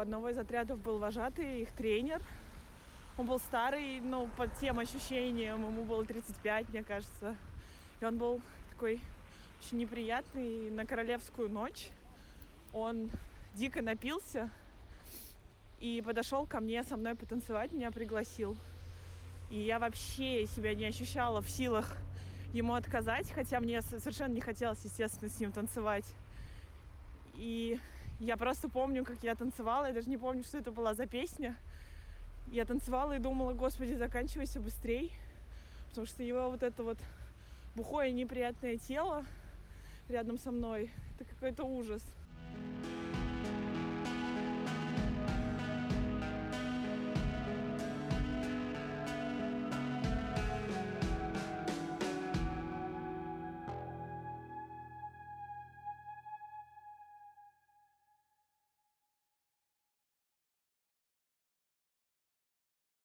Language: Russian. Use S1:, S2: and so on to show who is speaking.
S1: Одного из отрядов был вожатый, их тренер. Он был старый, но по тем ощущениям ему было 35, мне кажется. И он был такой очень неприятный на королевскую ночь. Он дико напился и подошел ко мне со мной потанцевать, меня пригласил. И я вообще себя не ощущала в силах ему отказать, хотя мне совершенно не хотелось, естественно, с ним танцевать. И я просто помню, как я танцевала. Я даже не помню, что это была за песня. Я танцевала и думала, господи, заканчивайся быстрей. Потому что его вот это вот бухое неприятное тело рядом со мной, это какой-то ужас.